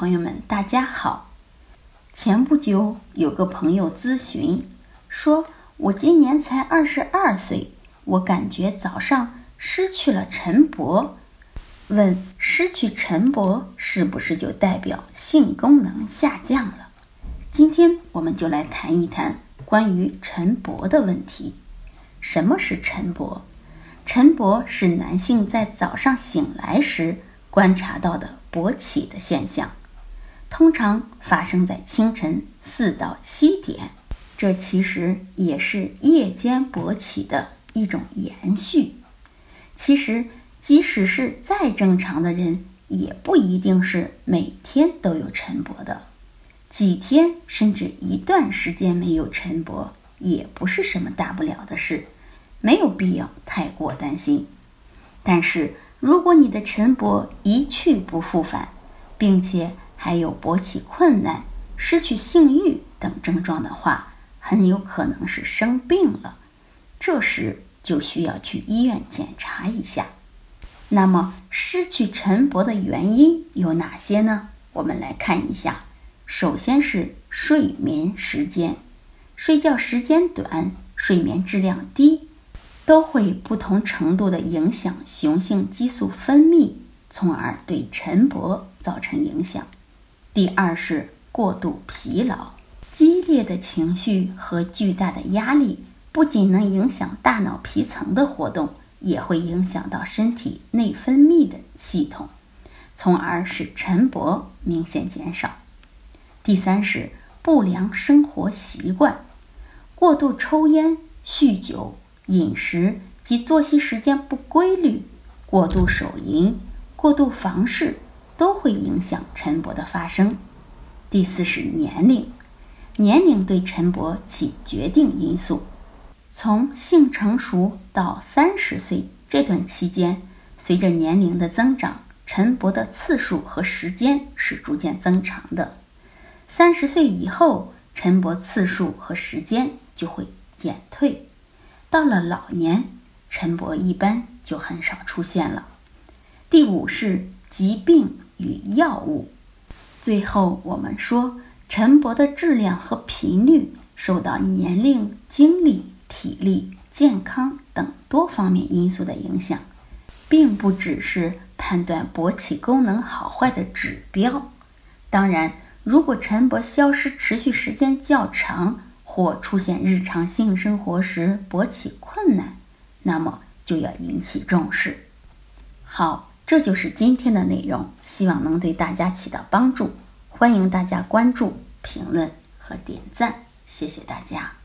朋友们，大家好。前不久有个朋友咨询说，我今年才二十二岁，我感觉早上失去了晨勃。问失去晨勃是不是就代表性功能下降了？今天我们就来谈一谈关于晨勃的问题。什么是晨勃？晨勃是男性在早上醒来时观察到的勃起的现象，通常发生在清晨四到七点。这其实也是夜间勃起的一种延续。其实，即使是再正常的人，也不一定是每天都有晨勃的。几天甚至一段时间没有晨勃，也不是什么大不了的事。没有必要太过担心，但是如果你的晨勃一去不复返，并且还有勃起困难、失去性欲等症状的话，很有可能是生病了。这时就需要去医院检查一下。那么，失去晨勃的原因有哪些呢？我们来看一下。首先是睡眠时间，睡觉时间短，睡眠质量低。都会不同程度的影响雄性激素分泌，从而对晨勃造成影响。第二是过度疲劳，激烈的情绪和巨大的压力不仅能影响大脑皮层的活动，也会影响到身体内分泌的系统，从而使晨勃明显减少。第三是不良生活习惯，过度抽烟、酗酒。饮食及作息时间不规律、过度手淫、过度房事，都会影响晨勃的发生。第四是年龄，年龄对晨勃起决定因素。从性成熟到三十岁这段期间，随着年龄的增长，晨勃的次数和时间是逐渐增长的。三十岁以后，晨勃次数和时间就会减退。到了老年，晨勃一般就很少出现了。第五是疾病与药物。最后我们说，晨勃的质量和频率受到年龄、精力、体力、健康等多方面因素的影响，并不只是判断勃起功能好坏的指标。当然，如果晨勃消失持续时间较长，或出现日常性生活时勃起困难，那么就要引起重视。好，这就是今天的内容，希望能对大家起到帮助。欢迎大家关注、评论和点赞，谢谢大家。